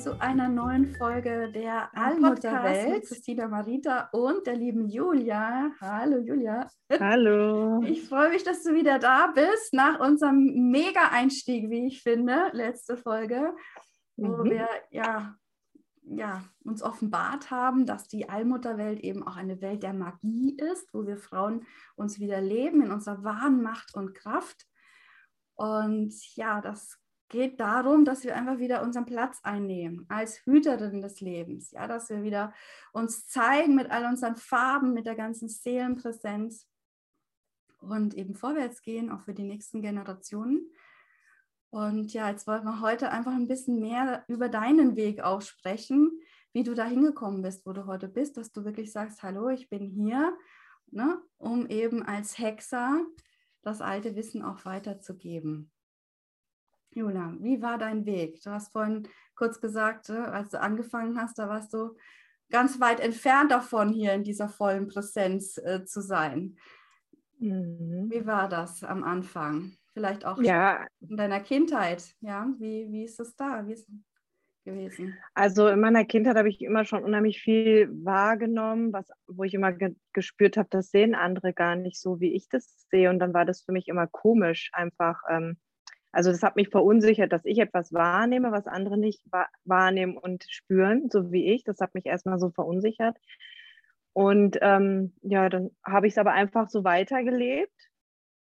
zu einer neuen Folge der Allmutterwelt mit Christina Marita und der lieben Julia. Hallo Julia. Hallo. Ich freue mich, dass du wieder da bist nach unserem Mega-Einstieg, wie ich finde, letzte Folge, wo Mhm. wir ja, ja, uns offenbart haben, dass die Allmutterwelt eben auch eine Welt der Magie ist, wo wir Frauen uns wieder leben in unserer wahren Macht und Kraft. Und ja, das geht darum, dass wir einfach wieder unseren Platz einnehmen als Hüterin des Lebens. Ja, dass wir wieder uns zeigen mit all unseren Farben, mit der ganzen Seelenpräsenz und eben vorwärts gehen, auch für die nächsten Generationen. Und ja, jetzt wollen wir heute einfach ein bisschen mehr über deinen Weg auch sprechen, wie du da hingekommen bist, wo du heute bist, dass du wirklich sagst, hallo, ich bin hier, ne, um eben als Hexer das alte Wissen auch weiterzugeben. Jula, wie war dein Weg? Du hast vorhin kurz gesagt, äh, als du angefangen hast, da warst du ganz weit entfernt davon, hier in dieser vollen Präsenz äh, zu sein. Mhm. Wie war das am Anfang? Vielleicht auch Ja, in deiner Kindheit, ja? Wie, wie ist es da wie ist es gewesen? also in meiner Kindheit habe ich immer schon unheimlich viel wahrgenommen, was, wo ich immer ge gespürt habe, das sehen andere gar nicht so, wie ich das sehe. Und dann war das für mich immer komisch, einfach. Ähm, also das hat mich verunsichert, dass ich etwas wahrnehme, was andere nicht wa wahrnehmen und spüren, so wie ich. Das hat mich erstmal so verunsichert. Und ähm, ja, dann habe ich es aber einfach so weitergelebt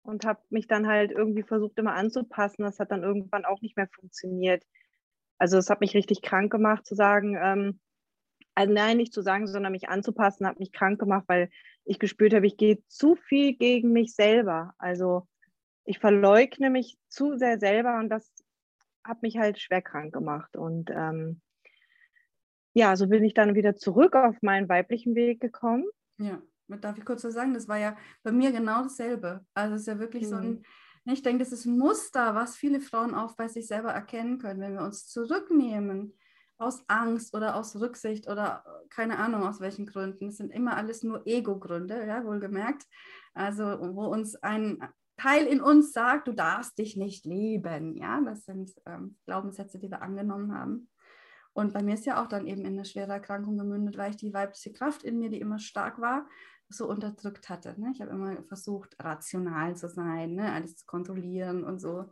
und habe mich dann halt irgendwie versucht, immer anzupassen. Das hat dann irgendwann auch nicht mehr funktioniert. Also es hat mich richtig krank gemacht zu sagen, ähm, also nein, nicht zu sagen, sondern mich anzupassen, hat mich krank gemacht, weil ich gespürt habe, ich gehe zu viel gegen mich selber. Also ich verleugne mich zu sehr selber und das hat mich halt schwer krank gemacht. Und ähm, ja, so bin ich dann wieder zurück auf meinen weiblichen Weg gekommen. Ja, darf ich kurz was sagen? Das war ja bei mir genau dasselbe. Also es ist ja wirklich so ein, ich denke, das ist ein Muster, was viele Frauen auch bei sich selber erkennen können, wenn wir uns zurücknehmen aus Angst oder aus Rücksicht oder keine Ahnung aus welchen Gründen. Es sind immer alles nur Ego-Gründe, ja, wohlgemerkt. Also wo uns ein Teil in uns sagt, du darfst dich nicht lieben. Ja, das sind ähm, Glaubenssätze, die wir angenommen haben. Und bei mir ist ja auch dann eben in eine schwere Erkrankung gemündet, weil ich die weibliche Kraft in mir, die immer stark war, so unterdrückt hatte. Ne? Ich habe immer versucht, rational zu sein, ne? alles zu kontrollieren und so.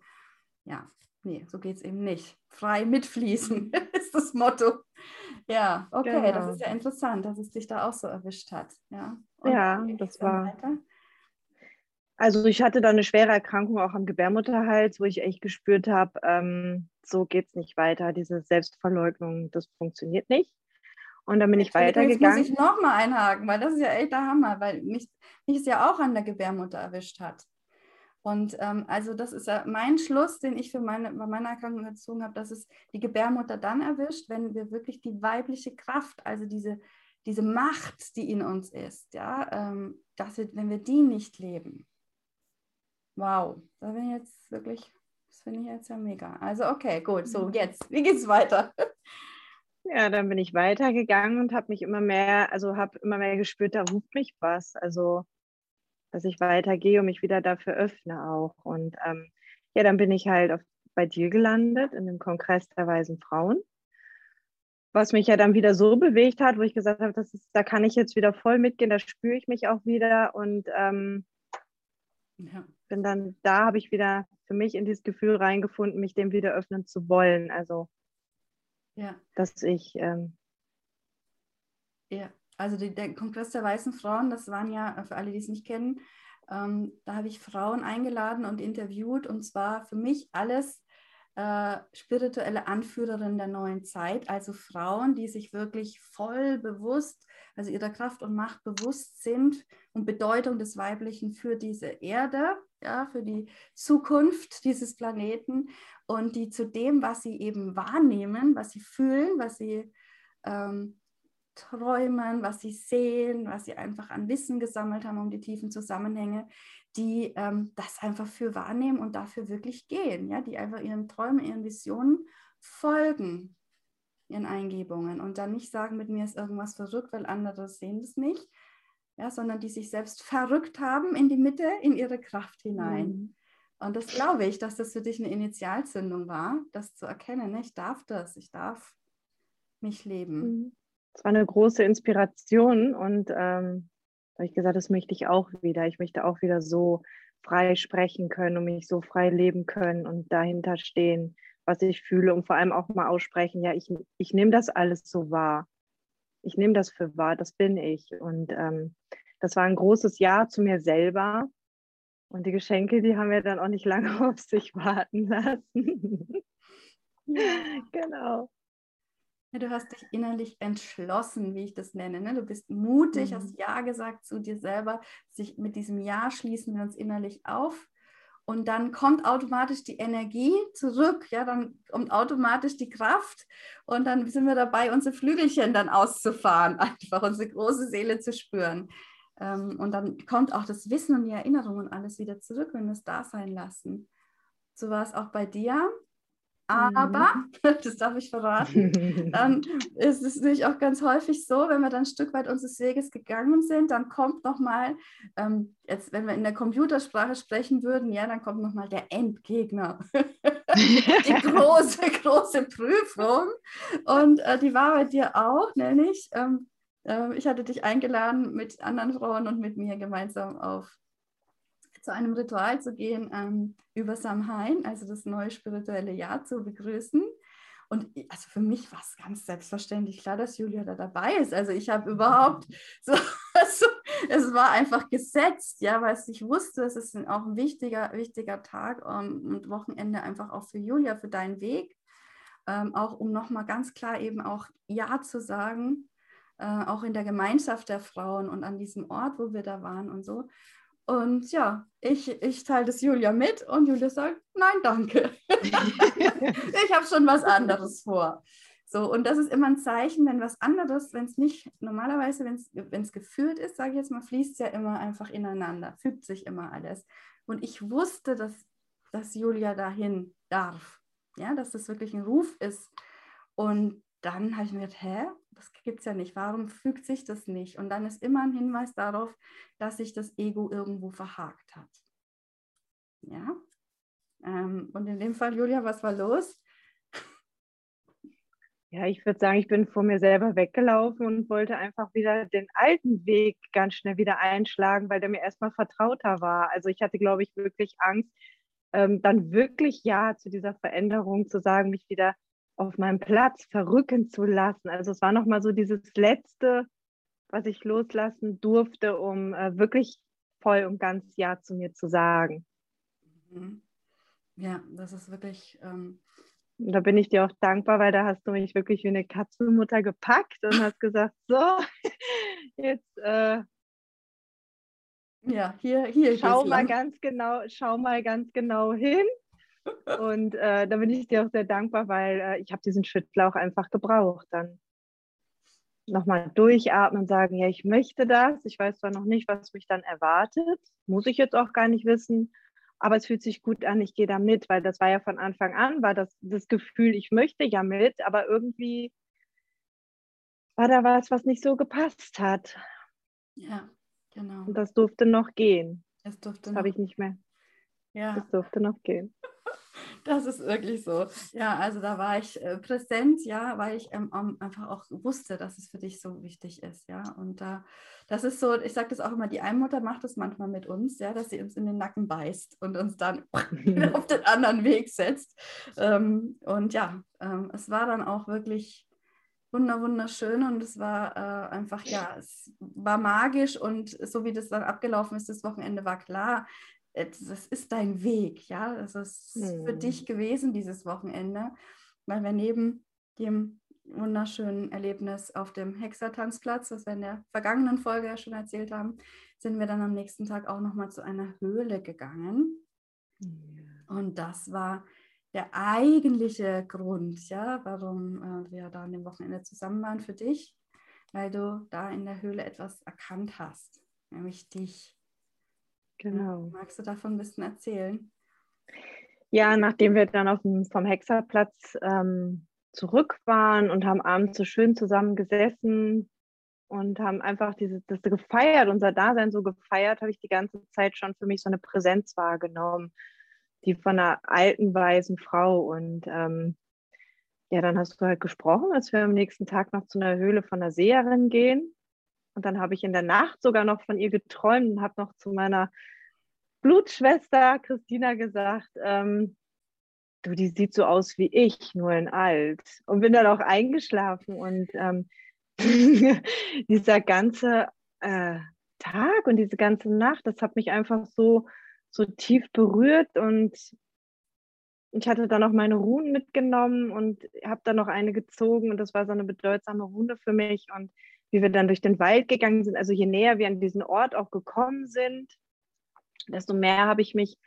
Ja, nee, so geht es eben nicht. Frei mitfließen ist das Motto. Ja, okay, genau. das ist ja interessant, dass es dich da auch so erwischt hat. Ja, und ja das war. Weiter? Also ich hatte da eine schwere Erkrankung auch am Gebärmutterhals, wo ich echt gespürt habe, ähm, so geht es nicht weiter. Diese Selbstverleugnung, das funktioniert nicht. Und dann bin ich weitergegangen. Jetzt muss ich nochmal einhaken, weil das ist ja echt der Hammer, weil mich, mich es ja auch an der Gebärmutter erwischt hat. Und ähm, also das ist ja mein Schluss, den ich für meine, bei meiner Erkrankung gezogen habe, dass es die Gebärmutter dann erwischt, wenn wir wirklich die weibliche Kraft, also diese, diese Macht, die in uns ist, ja, ähm, dass wir, wenn wir die nicht leben. Wow, da bin ich jetzt wirklich, das finde ich jetzt ja mega. Also okay, gut, so jetzt, wie geht's weiter? Ja, dann bin ich weitergegangen und habe mich immer mehr, also habe immer mehr gespürt, da ruft mich was. Also, dass ich weitergehe und mich wieder dafür öffne auch. Und ähm, ja, dann bin ich halt auf, bei dir gelandet in dem Kongress der weisen Frauen, was mich ja dann wieder so bewegt hat, wo ich gesagt habe, das ist, da kann ich jetzt wieder voll mitgehen, da spüre ich mich auch wieder und ähm, ja. bin dann, da habe ich wieder für mich in dieses Gefühl reingefunden, mich dem wieder öffnen zu wollen. Also ja. dass ich. Ähm, ja, also die, der Kongress der weißen Frauen, das waren ja, für alle, die es nicht kennen, ähm, da habe ich Frauen eingeladen und interviewt und zwar für mich alles äh, spirituelle Anführerinnen der neuen Zeit, also Frauen, die sich wirklich voll bewusst, also ihrer Kraft und Macht bewusst sind und Bedeutung des Weiblichen für diese Erde ja, für die Zukunft dieses Planeten und die zu dem, was sie eben wahrnehmen, was sie fühlen, was sie ähm, träumen, was sie sehen, was sie einfach an Wissen gesammelt haben um die tiefen Zusammenhänge, die ähm, das einfach für wahrnehmen und dafür wirklich gehen, ja, die einfach ihren Träumen, ihren Visionen folgen, ihren Eingebungen und dann nicht sagen, mit mir ist irgendwas verrückt, weil andere sehen das nicht, ja, sondern die sich selbst verrückt haben in die Mitte, in ihre Kraft hinein. Mhm. Und das glaube ich, dass das für dich eine Initialzündung war, das zu erkennen. Ne? Ich darf das, ich darf mich leben. Mhm. Es war eine große Inspiration und ähm, da habe ich gesagt, das möchte ich auch wieder. Ich möchte auch wieder so frei sprechen können und mich so frei leben können und dahinter stehen, was ich fühle und vor allem auch mal aussprechen, ja, ich, ich nehme das alles so wahr. Ich nehme das für wahr, das bin ich. Und ähm, das war ein großes Ja zu mir selber. Und die Geschenke, die haben wir dann auch nicht lange auf sich warten lassen. genau. Ja, du hast dich innerlich entschlossen, wie ich das nenne. Ne? Du bist mutig, mhm. hast Ja gesagt zu dir selber. Sich mit diesem Ja schließen wir uns innerlich auf. Und dann kommt automatisch die Energie zurück, ja, dann kommt automatisch die Kraft und dann sind wir dabei, unsere Flügelchen dann auszufahren, einfach unsere große Seele zu spüren. Ähm, und dann kommt auch das Wissen und die Erinnerung und alles wieder zurück, wenn wir es da sein lassen. So war es auch bei dir. Aber, mhm. das darf ich verraten, ist es natürlich auch ganz häufig so, wenn wir dann ein Stück weit unseres Weges gegangen sind, dann kommt nochmal, ähm, jetzt wenn wir in der Computersprache sprechen würden, ja, dann kommt nochmal der Endgegner. die große, große Prüfung. Und äh, die war bei dir auch, nämlich, ähm, äh, ich hatte dich eingeladen, mit anderen Frauen und mit mir gemeinsam auf zu einem Ritual zu gehen ähm, über Samhain, also das neue spirituelle Jahr zu begrüßen. Und also für mich war es ganz selbstverständlich klar, dass Julia da dabei ist. Also ich habe überhaupt so, also es war einfach gesetzt, ja, weil ich wusste, es ist auch ein wichtiger, wichtiger Tag um, ähm, und Wochenende einfach auch für Julia, für deinen Weg. Ähm, auch um nochmal ganz klar eben auch Ja zu sagen, äh, auch in der Gemeinschaft der Frauen und an diesem Ort, wo wir da waren und so. Und ja, ich, ich teile das Julia mit und Julia sagt, nein, danke. ich habe schon was anderes vor. So, und das ist immer ein Zeichen, wenn was anderes, wenn es nicht, normalerweise, wenn es geführt ist, sage ich jetzt mal, fließt es ja immer einfach ineinander, fügt sich immer alles. Und ich wusste, dass, dass Julia dahin darf, ja, dass das wirklich ein Ruf ist. Und dann habe ich mir gedacht, hä, das gibt es ja nicht, warum fügt sich das nicht? Und dann ist immer ein Hinweis darauf, dass sich das Ego irgendwo verhakt hat. Ja, ähm, und in dem Fall, Julia, was war los? Ja, ich würde sagen, ich bin vor mir selber weggelaufen und wollte einfach wieder den alten Weg ganz schnell wieder einschlagen, weil der mir erstmal vertrauter war. Also ich hatte, glaube ich, wirklich Angst, ähm, dann wirklich Ja zu dieser Veränderung zu sagen, mich wieder auf meinem Platz verrücken zu lassen. Also es war nochmal so dieses Letzte, was ich loslassen durfte, um äh, wirklich voll und ganz Ja zu mir zu sagen. Mhm. Ja, das ist wirklich. Ähm da bin ich dir auch dankbar, weil da hast du mich wirklich wie eine Katzenmutter gepackt und hast gesagt, so, jetzt äh, ja, hier, hier. Schau mal lang. ganz genau, schau mal ganz genau hin und äh, da bin ich dir auch sehr dankbar, weil äh, ich habe diesen Schüttler auch einfach gebraucht. Dann nochmal durchatmen und sagen, ja, ich möchte das. Ich weiß zwar noch nicht, was mich dann erwartet. Muss ich jetzt auch gar nicht wissen. Aber es fühlt sich gut an, ich gehe da mit, weil das war ja von Anfang an, war das, das Gefühl, ich möchte ja mit, aber irgendwie war da was, was nicht so gepasst hat. Ja, genau. Und das durfte noch gehen. Das durfte das habe ich nicht mehr. Ja. Das durfte noch gehen. Das ist wirklich so. Ja, also da war ich äh, präsent, ja, weil ich ähm, einfach auch wusste, dass es für dich so wichtig ist, ja. Und da, das ist so, ich sage das auch immer, die Einmutter macht das manchmal mit uns, ja, dass sie uns in den Nacken beißt und uns dann auf den anderen Weg setzt. Ähm, und ja, ähm, es war dann auch wirklich wunder wunderschön und es war äh, einfach ja es war magisch und so wie das dann abgelaufen ist das Wochenende war klar äh, das ist dein Weg, ja, das ist hm. für dich gewesen dieses Wochenende, weil wir neben dem wunderschönen Erlebnis auf dem Hexertanzplatz, was wir in der vergangenen Folge ja schon erzählt haben, sind wir dann am nächsten Tag auch nochmal zu einer Höhle gegangen. Und das war der eigentliche Grund, ja, warum äh, wir da an dem Wochenende zusammen waren für dich, weil du da in der Höhle etwas erkannt hast, nämlich dich. Genau. Magst du davon ein bisschen erzählen? Ja, nachdem wir dann auf dem, vom Hexerplatz ähm, zurück waren und haben abends so schön zusammen gesessen und haben einfach diese, das gefeiert, unser Dasein so gefeiert, habe ich die ganze Zeit schon für mich so eine Präsenz wahrgenommen die von einer alten, weisen Frau. Und ähm, ja, dann hast du halt gesprochen, als wir am nächsten Tag noch zu einer Höhle von einer Seherin gehen. Und dann habe ich in der Nacht sogar noch von ihr geträumt und habe noch zu meiner Blutschwester Christina gesagt, ähm, du, die sieht so aus wie ich, nur in alt. Und bin dann auch eingeschlafen. Und ähm, dieser ganze äh, Tag und diese ganze Nacht, das hat mich einfach so so tief berührt und ich hatte dann auch meine Runen mitgenommen und habe dann noch eine gezogen und das war so eine bedeutsame Rune für mich und wie wir dann durch den Wald gegangen sind, also je näher wir an diesen Ort auch gekommen sind, desto mehr habe ich mich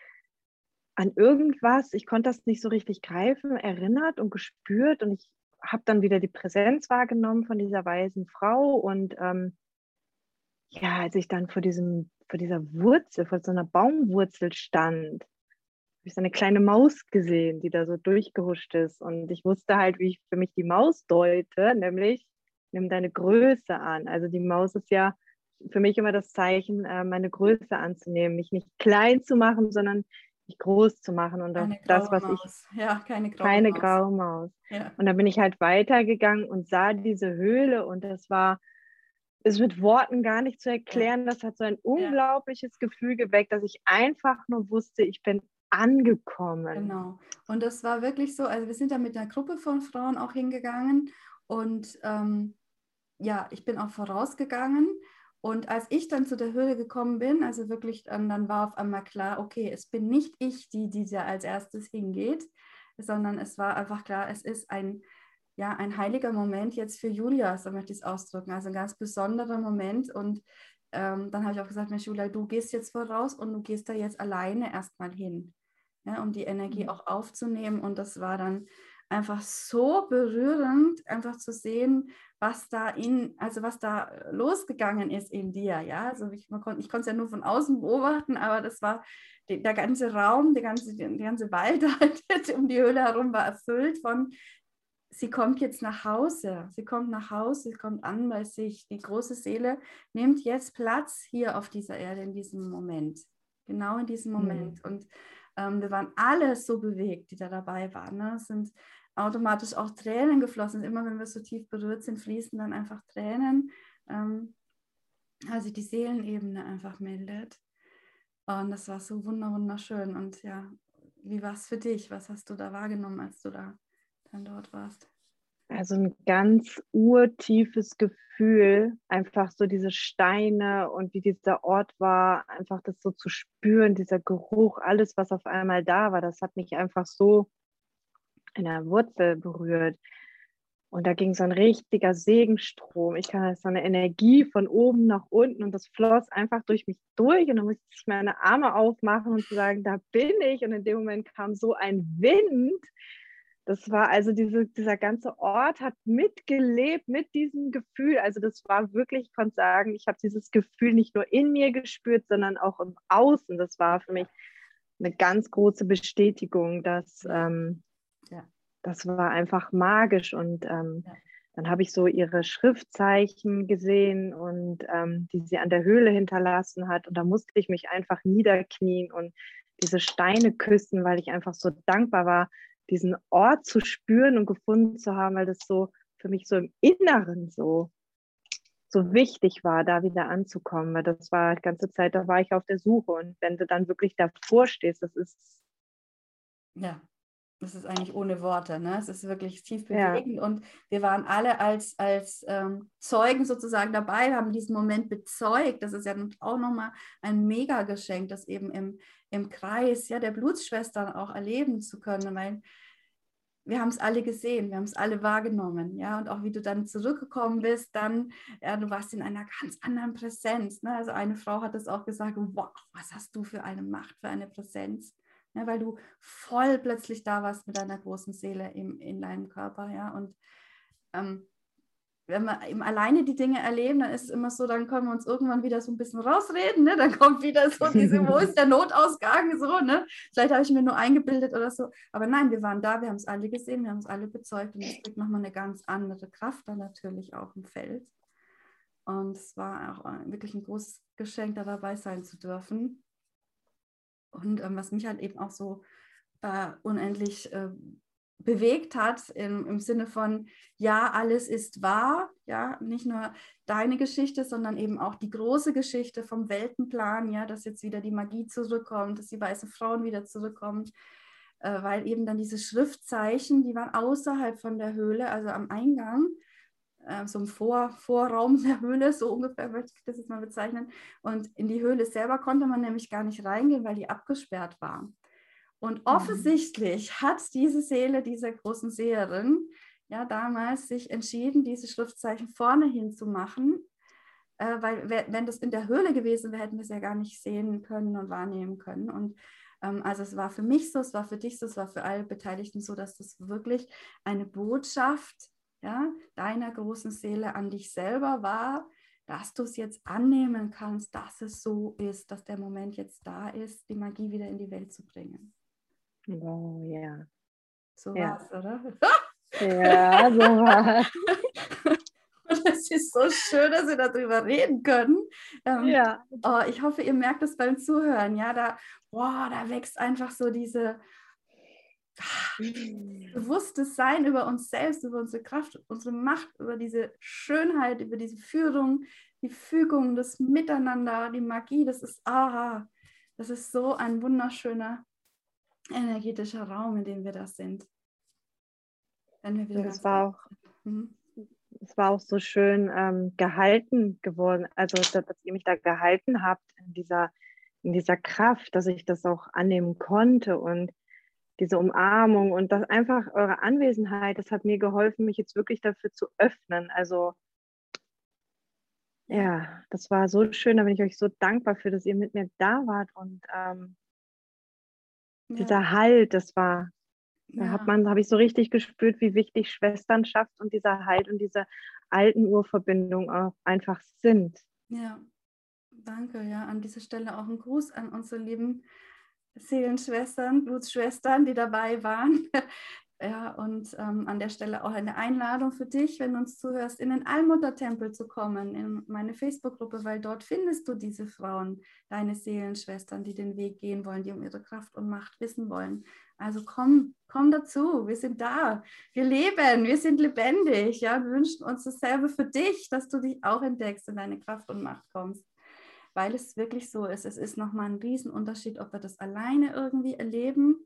an irgendwas, ich konnte das nicht so richtig greifen, erinnert und gespürt. Und ich habe dann wieder die Präsenz wahrgenommen von dieser weisen Frau. Und ähm, ja, als ich dann vor diesem vor dieser Wurzel, vor so einer Baumwurzel stand, habe ich so eine kleine Maus gesehen, die da so durchgehuscht ist. Und ich wusste halt, wie ich für mich die Maus deute, nämlich nimm deine Größe an. Also die Maus ist ja für mich immer das Zeichen, äh, meine Größe anzunehmen, mich nicht klein zu machen, sondern mich groß zu machen und keine das, was Maus. ich ja, keine graue keine Maus. Graue Maus. Ja. Und dann bin ich halt weitergegangen und sah diese Höhle und das war ist mit Worten gar nicht zu erklären. Das hat so ein unglaubliches ja. Gefühl geweckt, dass ich einfach nur wusste, ich bin angekommen. Genau. Und das war wirklich so, also wir sind da mit einer Gruppe von Frauen auch hingegangen und ähm, ja, ich bin auch vorausgegangen. Und als ich dann zu der Höhle gekommen bin, also wirklich, dann, dann war auf einmal klar, okay, es bin nicht ich, die, die da als erstes hingeht, sondern es war einfach klar, es ist ein, ja, ein heiliger Moment jetzt für Julia, so möchte ich es ausdrücken. Also ein ganz besonderer Moment. Und ähm, dann habe ich auch gesagt, Mensch, Julia, du gehst jetzt voraus und du gehst da jetzt alleine erstmal hin, ja, um die Energie mhm. auch aufzunehmen. Und das war dann einfach so berührend, einfach zu sehen, was da in, also was da losgegangen ist in dir. Ja, also ich, kon, ich konnte es ja nur von außen beobachten, aber das war die, der ganze Raum, die ganze, die ganze Wald halt um die Höhle herum war erfüllt von sie kommt jetzt nach Hause. Sie kommt nach Hause, sie kommt an bei sich. Die große Seele nimmt jetzt Platz hier auf dieser Erde in diesem Moment. Genau in diesem hm. Moment. Mhm. Und ähm, wir waren alle so bewegt, die da dabei waren. Ne? Sind automatisch auch Tränen geflossen. Immer wenn wir so tief berührt sind, fließen dann einfach Tränen. Ähm, also die Seelenebene einfach meldet. Und das war so wunderschön. Und ja, wie war es für dich? Was hast du da wahrgenommen, als du da dann dort warst? Also ein ganz urtiefes Gefühl, einfach so diese Steine und wie dieser Ort war, einfach das so zu spüren, dieser Geruch, alles, was auf einmal da war, das hat mich einfach so in der Wurzel berührt. Und da ging so ein richtiger Segenstrom. Ich kann so eine Energie von oben nach unten und das floss einfach durch mich durch. Und dann musste ich meine Arme aufmachen und sagen, da bin ich. Und in dem Moment kam so ein Wind, das war also diese, dieser ganze Ort hat mitgelebt mit diesem Gefühl. Also das war wirklich, ich konnte sagen, ich habe dieses Gefühl nicht nur in mir gespürt, sondern auch im Außen. Das war für mich eine ganz große Bestätigung, dass ähm. Das war einfach magisch. Und ähm, ja. dann habe ich so ihre Schriftzeichen gesehen und ähm, die sie an der Höhle hinterlassen hat. Und da musste ich mich einfach niederknien und diese Steine küssen, weil ich einfach so dankbar war, diesen Ort zu spüren und gefunden zu haben, weil das so für mich so im Inneren so, so wichtig war, da wieder anzukommen. Weil das war die ganze Zeit, da war ich auf der Suche. Und wenn du dann wirklich davor stehst, das ist. Ja, das ist eigentlich ohne Worte. Ne? Es ist wirklich tief bewegend. Ja. Und wir waren alle als, als ähm, Zeugen sozusagen dabei, haben diesen Moment bezeugt. Das ist ja auch nochmal ein Mega-Geschenk, das eben im, im Kreis ja, der Blutsschwestern auch erleben zu können. Weil wir haben es alle gesehen, wir haben es alle wahrgenommen, ja, und auch wie du dann zurückgekommen bist, dann, ja, du warst in einer ganz anderen Präsenz, ne? also eine Frau hat es auch gesagt, wow, was hast du für eine Macht, für eine Präsenz, ja, weil du voll plötzlich da warst mit deiner großen Seele im, in deinem Körper, ja, und ähm, wenn wir eben alleine die Dinge erleben, dann ist es immer so, dann können wir uns irgendwann wieder so ein bisschen rausreden, ne? dann kommt wieder so diese, wo ist der Notausgang, so, ne? Vielleicht habe ich mir nur eingebildet oder so. Aber nein, wir waren da, wir haben es alle gesehen, wir haben es alle bezeugt und es kriegt nochmal eine ganz andere Kraft dann natürlich auch im Feld. Und es war auch wirklich ein großes Geschenk, da dabei sein zu dürfen. Und ähm, was mich halt eben auch so äh, unendlich äh, bewegt hat im, im Sinne von, ja, alles ist wahr, ja, nicht nur deine Geschichte, sondern eben auch die große Geschichte vom Weltenplan, ja, dass jetzt wieder die Magie zurückkommt, dass die weiße Frauen wieder zurückkommt, äh, weil eben dann diese Schriftzeichen, die waren außerhalb von der Höhle, also am Eingang, äh, so im Vor Vorraum der Höhle, so ungefähr möchte ich das jetzt mal bezeichnen. Und in die Höhle selber konnte man nämlich gar nicht reingehen, weil die abgesperrt war. Und mhm. offensichtlich hat diese Seele dieser großen Seherin ja damals sich entschieden, diese Schriftzeichen vorne hin zu machen, äh, weil wenn das in der Höhle gewesen wäre, hätten wir es ja gar nicht sehen können und wahrnehmen können. Und ähm, also es war für mich so, es war für dich so, es war für alle Beteiligten so, dass das wirklich eine Botschaft ja, deiner großen Seele an dich selber war, dass du es jetzt annehmen kannst, dass es so ist, dass der Moment jetzt da ist, die Magie wieder in die Welt zu bringen. Oh ja. So ja. war's, oder? ja, so war's. Und es ist so schön, dass wir darüber reden können. Ähm, ja. Oh, ich hoffe, ihr merkt es beim Zuhören. Ja, da, boah, da wächst einfach so diese bewusstes Sein über uns selbst, über unsere Kraft, unsere Macht, über diese Schönheit, über diese Führung, die Fügung, das Miteinander, die Magie. Das ist, ah, das ist so ein wunderschöner energetischer Raum, in dem wir das sind. Wenn wir wieder es war auch, mhm. es war auch so schön ähm, gehalten geworden, also dass, dass, ihr mich da gehalten habt in dieser, in dieser Kraft, dass ich das auch annehmen konnte und diese Umarmung und das einfach eure Anwesenheit, das hat mir geholfen, mich jetzt wirklich dafür zu öffnen. Also ja, das war so schön, da bin ich euch so dankbar für, dass ihr mit mir da wart und ähm, ja. Dieser Halt, das war, da ja. hat man, habe ich so richtig gespürt, wie wichtig Schwesternschaft und dieser Halt und diese alten Urverbindungen auch einfach sind. Ja, danke. Ja, an dieser Stelle auch ein Gruß an unsere lieben Seelenschwestern, Blutsschwestern, die dabei waren. Ja, und ähm, an der Stelle auch eine Einladung für dich, wenn du uns zuhörst, in den Allmuttertempel zu kommen, in meine Facebook-Gruppe, weil dort findest du diese Frauen, deine Seelenschwestern, die den Weg gehen wollen, die um ihre Kraft und Macht wissen wollen. Also komm, komm dazu, wir sind da, wir leben, wir sind lebendig. Ja, wir wünschen uns dasselbe für dich, dass du dich auch entdeckst und deine Kraft und Macht kommst weil es wirklich so ist. Es ist nochmal ein Riesenunterschied, ob wir das alleine irgendwie erleben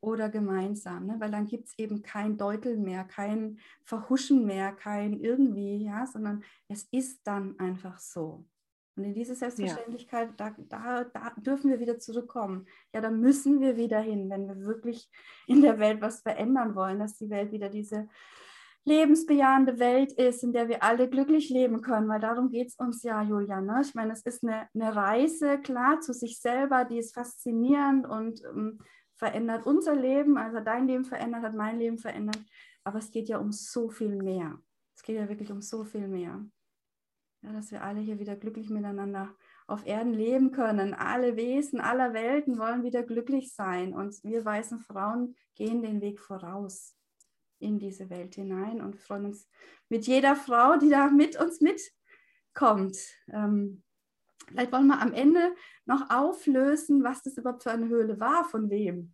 oder gemeinsam, ne? weil dann gibt es eben kein Deuteln mehr, kein Verhuschen mehr, kein irgendwie, ja, sondern es ist dann einfach so. Und in diese Selbstverständlichkeit, ja. da, da, da dürfen wir wieder zurückkommen. Ja, da müssen wir wieder hin, wenn wir wirklich in der Welt was verändern wollen, dass die Welt wieder diese lebensbejahende Welt ist, in der wir alle glücklich leben können, weil darum geht es uns ja, Julia. Ne? Ich meine, es ist eine, eine Reise, klar, zu sich selber, die ist faszinierend und ähm, verändert unser Leben, also dein Leben verändert, hat mein Leben verändert. Aber es geht ja um so viel mehr. Es geht ja wirklich um so viel mehr. Ja, dass wir alle hier wieder glücklich miteinander auf Erden leben können. Alle Wesen aller Welten wollen wieder glücklich sein. Und wir weißen Frauen gehen den Weg voraus in diese Welt hinein und freuen uns mit jeder Frau, die da mit uns mitkommt. Ähm, Vielleicht wollen wir am Ende noch auflösen, was das überhaupt für eine Höhle war, von wem.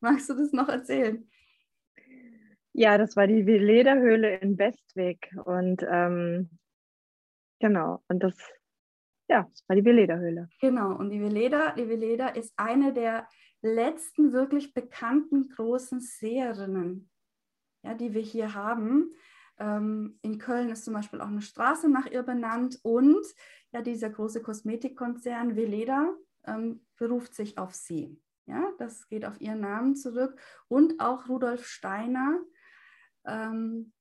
Magst du das noch erzählen? Ja, das war die Lederhöhle in Westweg und ähm, genau, und das, ja, das war die Veleda-Höhle. Genau, und die Veleda, die Veleda ist eine der letzten wirklich bekannten großen Seherinnen, ja, die wir hier haben. Ähm, in Köln ist zum Beispiel auch eine Straße nach ihr benannt und ja, dieser große Kosmetikkonzern Veleda ähm, beruft sich auf sie. Ja, das geht auf ihren Namen zurück. Und auch Rudolf Steiner ähm,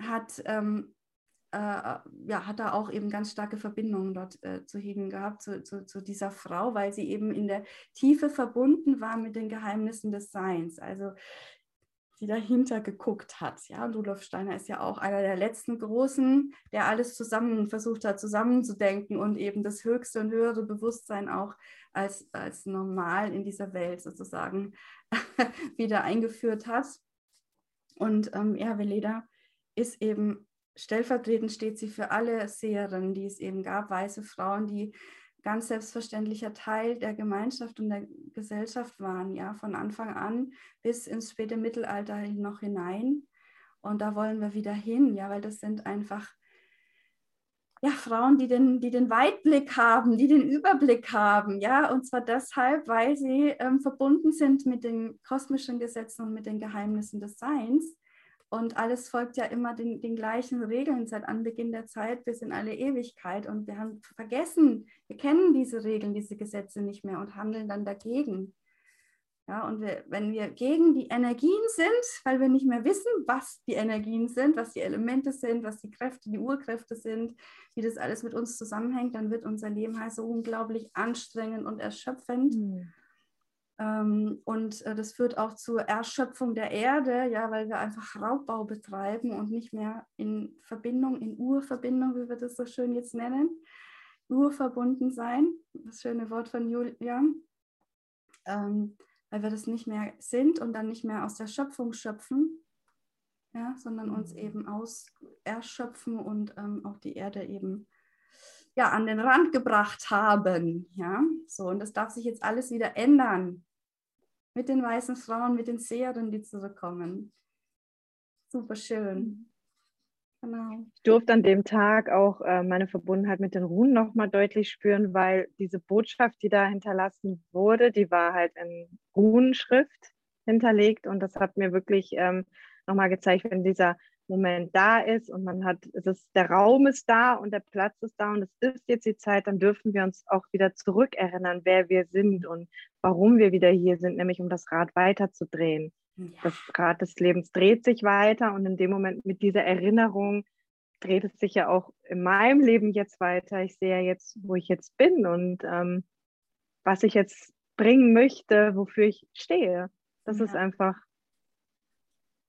hat, ähm, äh, ja, hat da auch eben ganz starke Verbindungen dort äh, zu Hegen gehabt, zu, zu, zu, dieser Frau, weil sie eben in der Tiefe verbunden war mit den Geheimnissen des Seins. Also die dahinter geguckt hat. Ja, Rudolf Steiner ist ja auch einer der letzten Großen, der alles zusammen versucht hat, zusammenzudenken und eben das höchste und höhere Bewusstsein auch als, als normal in dieser Welt sozusagen wieder eingeführt hat. Und ähm, Erwe Leder ist eben stellvertretend steht sie für alle Seherinnen, die es eben gab, weiße Frauen, die ganz selbstverständlicher Teil der Gemeinschaft und der Gesellschaft waren, ja, von Anfang an bis ins späte Mittelalter noch hinein. Und da wollen wir wieder hin, ja, weil das sind einfach ja, Frauen, die den, die den Weitblick haben, die den Überblick haben, ja, und zwar deshalb, weil sie ähm, verbunden sind mit den kosmischen Gesetzen und mit den Geheimnissen des Seins und alles folgt ja immer den, den gleichen Regeln seit Anbeginn der Zeit bis in alle Ewigkeit. Und wir haben vergessen, wir kennen diese Regeln, diese Gesetze nicht mehr und handeln dann dagegen. Ja, und wir, wenn wir gegen die Energien sind, weil wir nicht mehr wissen, was die Energien sind, was die Elemente sind, was die Kräfte, die Urkräfte sind, wie das alles mit uns zusammenhängt, dann wird unser Leben halt so unglaublich anstrengend und erschöpfend. Mhm. Ähm, und äh, das führt auch zur Erschöpfung der Erde, ja, weil wir einfach Raubbau betreiben und nicht mehr in Verbindung, in Urverbindung, wie wir das so schön jetzt nennen, urverbunden sein, das schöne Wort von Julia, ähm, weil wir das nicht mehr sind und dann nicht mehr aus der Schöpfung schöpfen, ja, sondern uns mhm. eben aus erschöpfen und ähm, auch die Erde eben ja, an den Rand gebracht haben. Ja, so, und das darf sich jetzt alles wieder ändern mit den weißen Frauen, mit den Seherinnen, die zurückkommen. Super schön. Genau. Ich durfte an dem Tag auch äh, meine Verbundenheit mit den Runen nochmal deutlich spüren, weil diese Botschaft, die da hinterlassen wurde, die war halt in Runenschrift hinterlegt und das hat mir wirklich ähm, nochmal gezeigt, wenn dieser Moment da ist und man hat, es ist, der Raum ist da und der Platz ist da und es ist jetzt die Zeit, dann dürfen wir uns auch wieder zurückerinnern, wer wir sind und warum wir wieder hier sind, nämlich um das Rad weiterzudrehen. Ja. Das Rad des Lebens dreht sich weiter und in dem Moment mit dieser Erinnerung dreht es sich ja auch in meinem Leben jetzt weiter. Ich sehe ja jetzt, wo ich jetzt bin und ähm, was ich jetzt bringen möchte, wofür ich stehe. Das ja. ist einfach,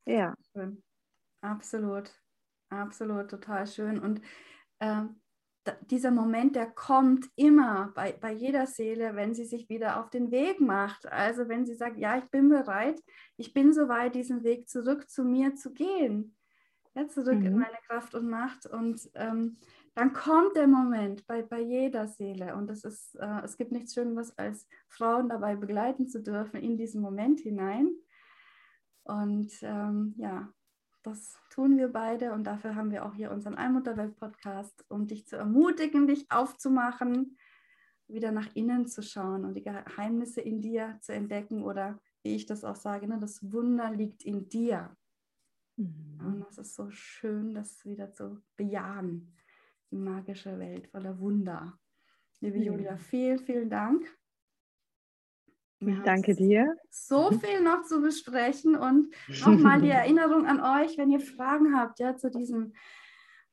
ja. Schön. Absolut, absolut, total schön. Und äh, dieser Moment, der kommt immer bei, bei jeder Seele, wenn sie sich wieder auf den Weg macht. Also wenn sie sagt, ja, ich bin bereit, ich bin soweit, diesen Weg zurück zu mir zu gehen. Ja, zurück mhm. in meine Kraft und Macht. Und ähm, dann kommt der Moment bei, bei jeder Seele. Und es, ist, äh, es gibt nichts Schöneres, als Frauen dabei begleiten zu dürfen in diesen Moment hinein. Und ähm, ja, das tun wir beide und dafür haben wir auch hier unseren Allmutterwelt-Podcast, um dich zu ermutigen, dich aufzumachen, wieder nach innen zu schauen und die Geheimnisse in dir zu entdecken oder wie ich das auch sage, ne, das Wunder liegt in dir. Mhm. Und das ist so schön, das wieder zu bejahen, die magische Welt voller Wunder. Liebe mhm. Julia, vielen, vielen Dank wir Danke dir. So viel noch zu besprechen und nochmal die Erinnerung an euch, wenn ihr Fragen habt, ja, zu diesem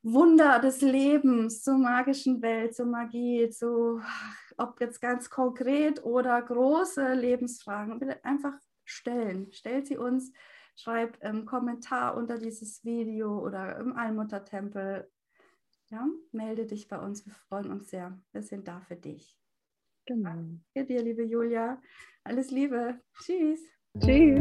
Wunder des Lebens, zur magischen Welt, zur Magie, zu, ob jetzt ganz konkret oder große Lebensfragen, bitte einfach stellen. Stellt sie uns, schreibt einen Kommentar unter dieses Video oder im Allmuttertempel. Ja, melde dich bei uns, wir freuen uns sehr. Wir sind da für dich. Genau. Danke dir, liebe Julia. Alles Liebe. Tschüss. Tschüss.